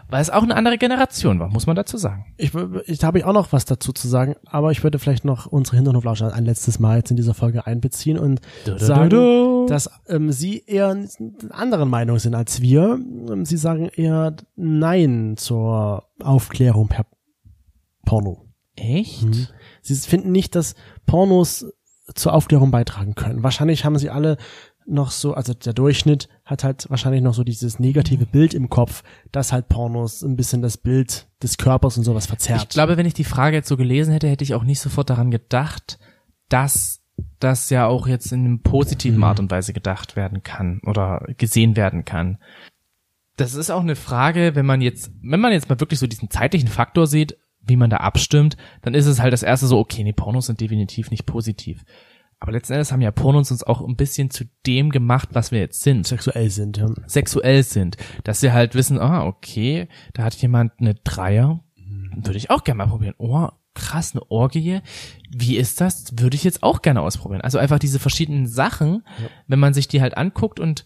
weil es auch eine andere Generation war, muss man dazu sagen. Ich, ich habe ich auch noch was dazu zu sagen, aber ich würde vielleicht noch unsere Hinterhoflauscher ein letztes Mal jetzt in dieser Folge einbeziehen und Du, du, sagen, du, dass ähm, sie eher einer anderen Meinung sind als wir. Ähm, Sie sagen eher Nein zur Aufklärung per Porno. Echt? Mhm. Sie finden nicht, dass Pornos zur Aufklärung beitragen können. Wahrscheinlich haben sie alle noch so, also der Durchschnitt hat halt wahrscheinlich noch so dieses negative Bild im Kopf, dass halt Pornos ein bisschen das Bild des Körpers und sowas verzerrt. Ich glaube, wenn ich die Frage jetzt so gelesen hätte, hätte ich auch nicht sofort daran gedacht, dass das ja auch jetzt in einem positiven Mhm. Art und Weise gedacht werden kann oder gesehen werden kann. Das ist auch eine Frage, wenn man jetzt, wenn man jetzt mal wirklich so diesen zeitlichen Faktor sieht, wie man da abstimmt, dann ist es halt das erste so, okay, nee, Pornos sind definitiv nicht positiv. Aber letzten Endes haben ja Pornos uns auch ein bisschen zu dem gemacht, was wir jetzt sind sexuell sind. Ja. sexuell sind, dass sie halt wissen, ah, okay, da hat jemand eine Dreier, würde ich auch gerne mal probieren. Oh, krass, eine Orgie, wie ist das? Würde ich jetzt auch gerne ausprobieren. Also einfach diese verschiedenen Sachen, wenn man sich die halt anguckt und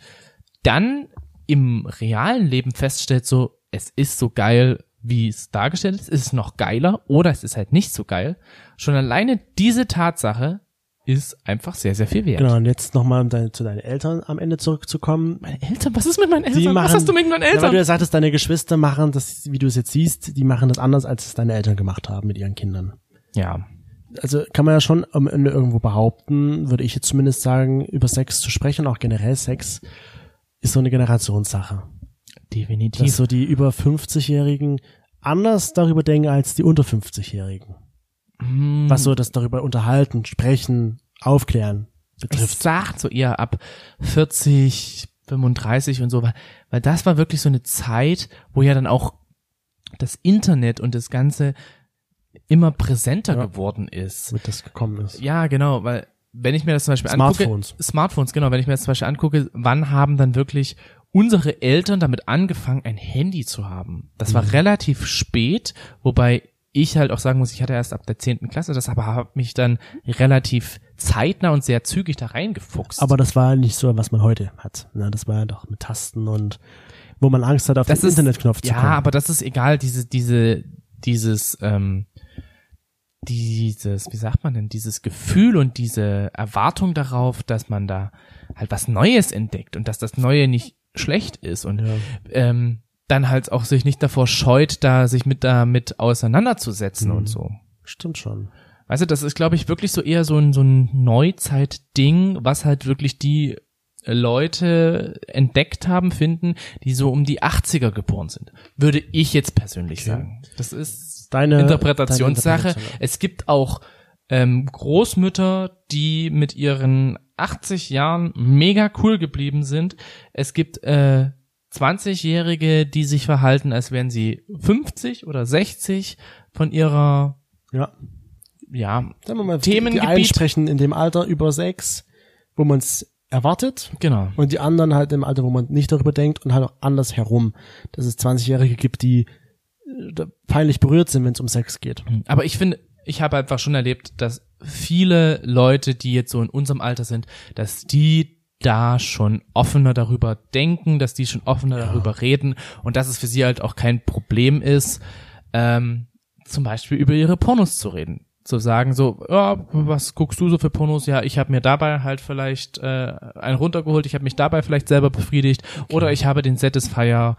dann im realen Leben feststellt, so, es ist so geil, wie es dargestellt ist, ist es noch geiler oder es ist halt nicht so geil. Schon alleine diese Tatsache ist einfach sehr, sehr viel wert. Genau, und jetzt nochmal um deine, zu deinen Eltern am Ende zurückzukommen. Meine Eltern, was ist mit meinen Die Eltern? machen, was hast du mit meinen Ja, weil Eltern? du ja sagtest, deine Geschwister machen das, wie du es jetzt siehst, die machen das anders, als es deine Eltern gemacht haben mit ihren Kindern. ja. also kann man ja schon am Ende irgendwo behaupten, würde ich jetzt zumindest sagen, über Sex zu sprechen, auch generell Sex, ist so eine Generationssache. Definitiv. Dass so die über 50-Jährigen anders darüber denken als die unter 50-Jährigen. Hm, Was so das darüber unterhalten, sprechen, aufklären es betrifft. sagt so eher ab 40, 35 und so, weil, weil das war wirklich so eine Zeit, wo ja dann auch das Internet und das Ganze immer präsenter Ja. geworden ist. Damit das gekommen ist. Ja, genau, weil wenn ich mir das zum Beispiel Smartphones. angucke, Smartphones, genau, wenn ich mir das zum Beispiel angucke, wann haben dann wirklich unsere Eltern damit angefangen, ein Handy zu haben? Das Mhm. war relativ spät, wobei ich halt auch sagen muss, ich hatte erst ab der zehnten Klasse das, aber habe mich dann relativ zeitnah und sehr zügig da reingefuchst. Aber das war nicht so, was man heute hat. Ne? Das war ja doch mit Tasten und wo man Angst hat, auf das den ist, Internetknopf zu ja, kommen. aber das ist egal, diese, diese, dieses, ähm, dieses, wie sagt man denn, dieses Gefühl und diese Erwartung darauf, dass man da halt was Neues entdeckt und dass das Neue nicht schlecht ist und Ja. ähm, dann halt auch sich nicht davor scheut, da sich mit damit auseinanderzusetzen Mhm. und so. Stimmt schon. Weißt du, das ist, glaube ich, wirklich so eher so ein, so ein Neuzeit-Ding, was halt wirklich die Leute entdeckt haben, finden, die so um die 80er geboren sind. Würde ich jetzt persönlich Okay. sagen. Das ist Deine Interpretationssache. deine Interpretation. Es gibt auch ähm, Großmütter, die mit ihren 80 Jahren mega cool geblieben sind. Es gibt äh, 20-Jährige, die sich verhalten, als wären sie 50 oder 60 von ihrer, Ja. ja, Sagen wir mal, Themengebiet. die einen sprechen in dem Alter über sechs, wo man es erwartet. genau. Und die anderen halt im Alter, wo man nicht darüber denkt und halt auch anders herum. Dass es 20-Jährige gibt, die äh, peinlich berührt sind, wenn es um Sex geht. Aber ich finde, ich habe einfach schon erlebt, dass viele Leute, die jetzt so in unserem Alter sind, dass die da schon offener darüber denken, dass die schon offener darüber reden und dass es für sie halt auch kein Problem ist, ähm, zum Beispiel über ihre Pornos zu reden. Zu sagen so, ja, was guckst du so für Pornos? Ja, ich habe mir dabei halt vielleicht äh, einen runtergeholt, ich habe mich dabei vielleicht selber befriedigt oder ich habe den Satisfier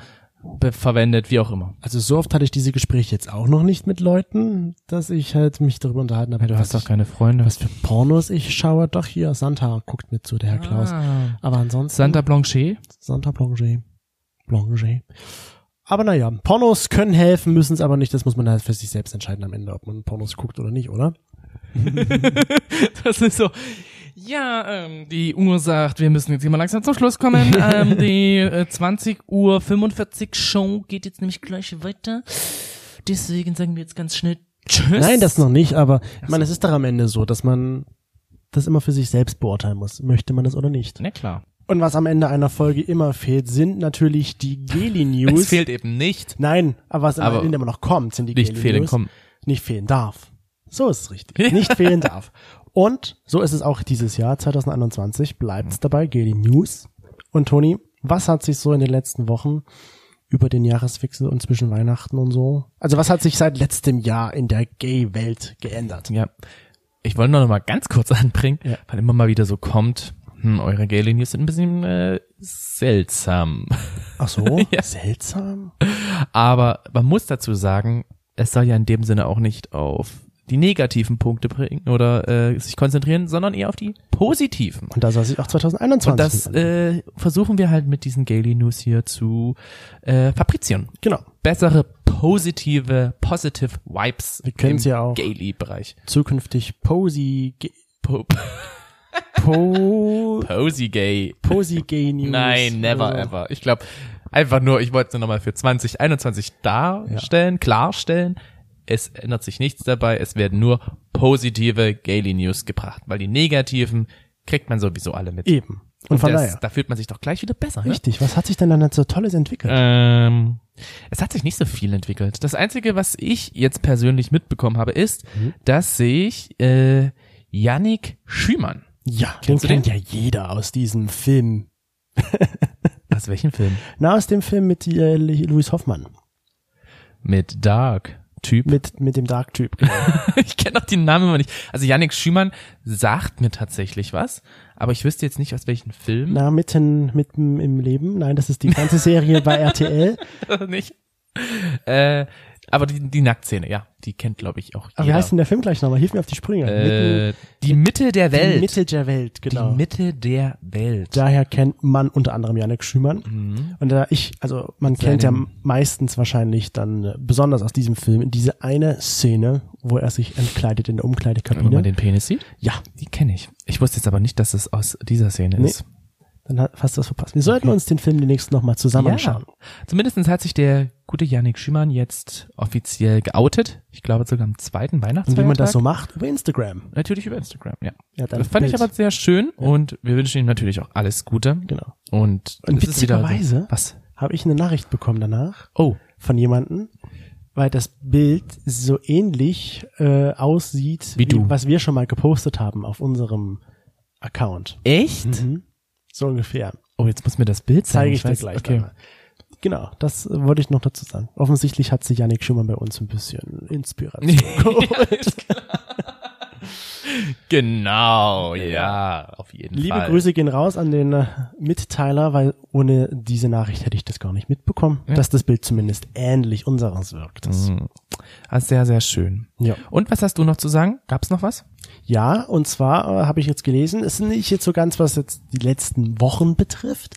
verwendet, wie auch immer. Also so oft hatte ich diese Gespräche jetzt auch noch nicht mit Leuten, dass ich halt mich darüber unterhalten habe. Du hast doch keine Freunde. Was für Pornos ich schaue. Doch hier, Santa guckt mit zu, der Herr Klaus. Ah. Aber ansonsten. Santa Blanchet? Santa Blanchet. Blanchet. Aber naja, Pornos können helfen, müssen es aber nicht. Das muss man halt für sich selbst entscheiden am Ende, ob man Pornos guckt oder nicht, oder? Das ist so. Ja, ähm, die Uhr sagt, wir müssen jetzt hier mal langsam zum Schluss kommen. ähm, die äh, 20 Uhr 45 Show geht jetzt nämlich gleich weiter. Deswegen sagen wir jetzt ganz schnell Tschüss. Nein, das noch nicht, aber ich meine, es ist doch am Ende so, dass man das immer für sich selbst beurteilen muss. Möchte man das oder nicht? Na klar. Und was am Ende einer Folge immer fehlt, sind natürlich die Geli News. Es fehlt eben nicht. Nein, aber was am Aber Ende immer noch kommt, sind die Nicht Geli fehlen kommen. Nicht fehlen darf. So ist es richtig. Nicht fehlen darf. Und so ist es auch dieses Jahr, 2021, bleibt es dabei, Geli News. Und Toni, was hat sich so in den letzten Wochen über den Jahreswechsel und zwischen Weihnachten und so? Also was hat sich seit letztem Jahr in der Gay-Welt geändert? Ja. Ich wollte noch mal ganz kurz anbringen, Ja. weil immer mal wieder so kommt, hm, eure Gay News sind ein bisschen äh, seltsam. Ach so, Ja. seltsam. Aber man muss dazu sagen, es soll ja in dem Sinne auch nicht auf die negativen Punkte bringen oder äh, sich konzentrieren, sondern eher auf die positiven. Und da soll sich auch 2021 Und das äh, versuchen wir halt mit diesen Gaily News hier zu äh, fabrizieren. genau. Bessere positive, positive Vibes Wir können's ja auch. Gaily-Bereich. Zukünftig Posy, Ge- Po Po, Posy Gay. Posy Gay News. Nein, never Also, ever. Ich glaube, einfach nur, ich wollte es nur nochmal für 2021 darstellen, klarstellen. Es ändert sich nichts dabei. Es werden nur positive Gaily News gebracht, weil die negativen kriegt man sowieso alle mit. Eben. Und von das, daher. da fühlt man sich doch gleich wieder besser. Ne? Richtig. Was hat sich denn dann so Tolles entwickelt? Ähm, es hat sich nicht so viel entwickelt. Das Einzige, was ich jetzt persönlich mitbekommen habe, ist, Mhm. dass sich äh, Yannick Schümann, ja, den kennst du kennt den? ja jeder aus diesem Film. aus welchem Film? Na, aus dem Film mit äh, Louis Hoffmann. Mit Dark Typ. Mit, mit dem Dark-Typ. Genau. ich kenne auch den Namen immer nicht. Also Yannick Schümann sagt mir tatsächlich was, aber ich wüsste jetzt nicht aus welchem Film. Na, mitten, mitten im Leben. Nein, das ist die ganze Serie bei RTL. nicht. Äh, aber die, die Nacktszene, ja, die kennt glaube ich auch Aber wie jeder. heißt denn der Film gleich nochmal? Hilf mir auf die Sprünge. äh, die Mitte der mitten, Welt. die Mitte der Welt, genau. Die Mitte der Welt. Daher kennt man unter anderem Janik Schümann. Mhm. Und da ich, also man kennt ja meistens wahrscheinlich dann, äh, besonders aus diesem Film, diese eine Szene, wo er sich entkleidet in der Wenn man Umkleidekabine. den Penis sieht? Ja, Die kenne ich. Ich wusste jetzt aber nicht, dass es aus dieser Szene Nee. ist. Dann hat fast was verpasst. Wir sollten uns den Film demnächst nochmal zusammen anschauen. Zumindestens hat sich der gute Yannick Schümann jetzt offiziell geoutet. Ich glaube sogar am zweiten Weihnachtsfeiertag. Und wie man das so macht, über Instagram. Natürlich über Instagram, ja. Ja, dann Das fand ich Bild. aber sehr schön und wir wünschen ihm natürlich auch alles Gute. Genau. Und, Und witzigerweise- was? Habe ich eine Nachricht bekommen danach Oh, von jemandem. weil das Bild so ähnlich äh, aussieht, Wie du. was wir schon mal gepostet haben auf unserem Account. Echt? Mhm. So ungefähr. Oh, jetzt muss mir das Bild zeigen. Zeige ich dir weiß- gleich Okay. einmal. Genau, das äh, wollte ich noch dazu sagen. Offensichtlich hat sich Yannick Schumann bei uns ein bisschen Inspiration geholt. Genau, ja, auf jeden Liebe Fall. Grüße gehen raus an den äh, Mitteiler, weil ohne diese Nachricht hätte ich das gar nicht mitbekommen, Ja. dass das Bild zumindest ähnlich unseres wirkt. Das, Mhm. Ah, sehr, sehr schön. ja. Und was hast du noch zu sagen? Gab's noch was? Ja, und zwar äh, habe ich jetzt gelesen, es ist nicht jetzt so ganz, was jetzt die letzten Wochen betrifft,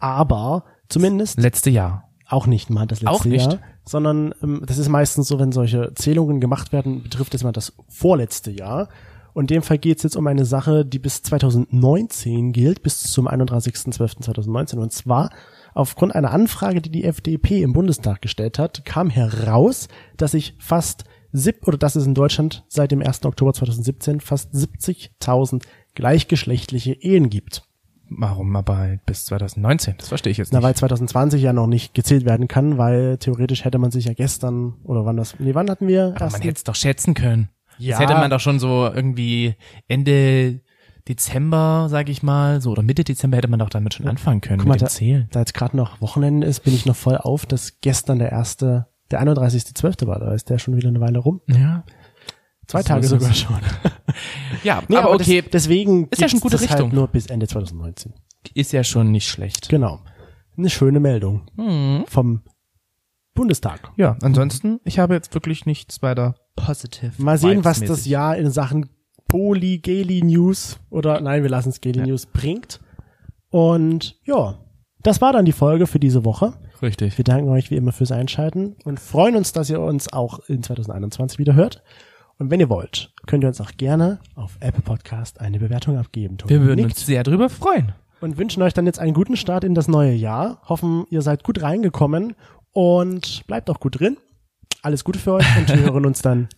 aber zumindest Letzte Jahr. auch nicht mal das letzte Auch nicht? Jahr, sondern ähm, das ist meistens so, wenn solche Zählungen gemacht werden, betrifft es mal das vorletzte Jahr. Und in dem Fall geht es jetzt um eine Sache, die bis 2019 gilt, bis zum 31.12.2019. Und zwar aufgrund einer Anfrage, die die FDP im Bundestag gestellt hat, kam heraus, dass sich fast sieb oder dass es in Deutschland seit dem 1. Oktober 2017 fast 70.000 gleichgeschlechtliche Ehen gibt. Warum aber bis 2019? Das verstehe ich jetzt Na, nicht. weil 2020 ja noch nicht gezählt werden kann, weil theoretisch hätte man sich ja gestern, oder wann das, nee, wann hatten wir? Aber man hätte es doch schätzen können. Ja. Das hätte man doch schon so irgendwie Ende Dezember, sag ich mal, so oder Mitte Dezember hätte man doch damit schon anfangen können Guck mal, mit dem da, Zählen. da jetzt gerade noch Wochenende ist, bin ich noch voll auf, dass gestern der erste, der 31.12. war, da ist der schon wieder eine Weile rum. Ja. Zwei So Tage sogar schon. Ja, Nee, aber, okay, das, deswegen Ist ja schon gute das Richtung. Halt nur bis Ende 2019. ist ja schon nicht schlecht. Genau. Eine schöne Meldung Mhm. vom Bundestag. Ja, ansonsten, ich habe jetzt wirklich nichts weiter positive. Mal sehen, was das Jahr in Sachen Poly, Geli News oder nein, wir lassen es Geli Ja. News bringt. Und ja, das war dann die Folge für diese Woche. Richtig. Wir danken euch wie immer fürs Einschalten und freuen uns, dass ihr uns auch in 2021 wieder hört. Und wenn ihr wollt, könnt ihr uns auch gerne auf Apple Podcast eine Bewertung abgeben. Tobi Wir würden nickt. uns sehr drüber freuen. und wünschen euch dann jetzt einen guten Start in das neue Jahr. Hoffen, ihr seid gut reingekommen und bleibt auch gut drin. Alles Gute für euch und wir hören uns dann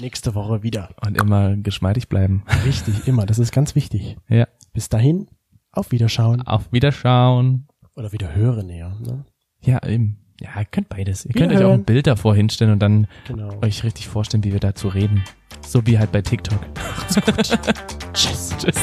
nächste Woche wieder. Und immer geschmeidig bleiben. Richtig, immer. Das ist ganz wichtig. Ja. Bis dahin, auf Wiederschauen. Auf Wiederschauen. Oder wieder hören eher. Ne? Ja, eben. Ja, ihr könnt beides. Ihr könnt euch auch ein Bild davor hinstellen und dann Genau. euch richtig vorstellen, wie wir dazu reden. So wie halt bei TikTok. Tschüss. Tschüss.